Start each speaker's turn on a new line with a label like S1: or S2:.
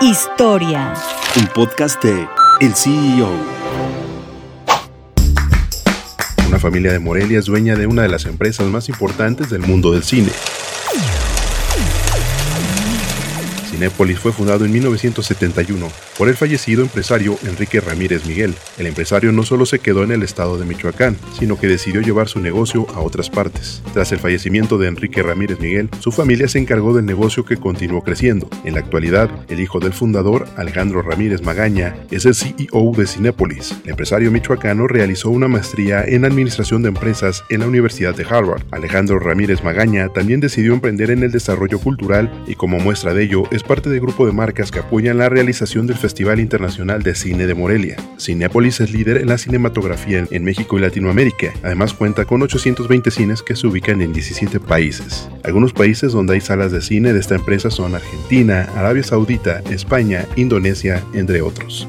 S1: Historia.
S2: Un podcast de El CEO.
S3: Una familia de Morelia es dueña de una de las empresas más importantes del mundo del cine. Cinépolis fue fundado en 1971 por el fallecido empresario Enrique Ramírez Miguel. El empresario no solo se quedó en el estado de Michoacán, sino que decidió llevar su negocio a otras partes. Tras el fallecimiento de Enrique Ramírez Miguel, su familia se encargó del negocio que continuó creciendo. En la actualidad, el hijo del fundador, Alejandro Ramírez Magaña, es el CEO de Cinépolis. El empresario michoacano realizó una maestría en Administración de Empresas en la Universidad de Harvard. Alejandro Ramírez Magaña también decidió emprender en el desarrollo cultural y como muestra de ello es parte del grupo de marcas que apoyan la realización del Festival Internacional de Cine de Morelia. Cinépolis es líder en la cinematografía en México y Latinoamérica. Además cuenta con 820 cines que se ubican en 17 países. Algunos países donde hay salas de cine de esta empresa son Argentina, Arabia Saudita, España, Indonesia, entre otros.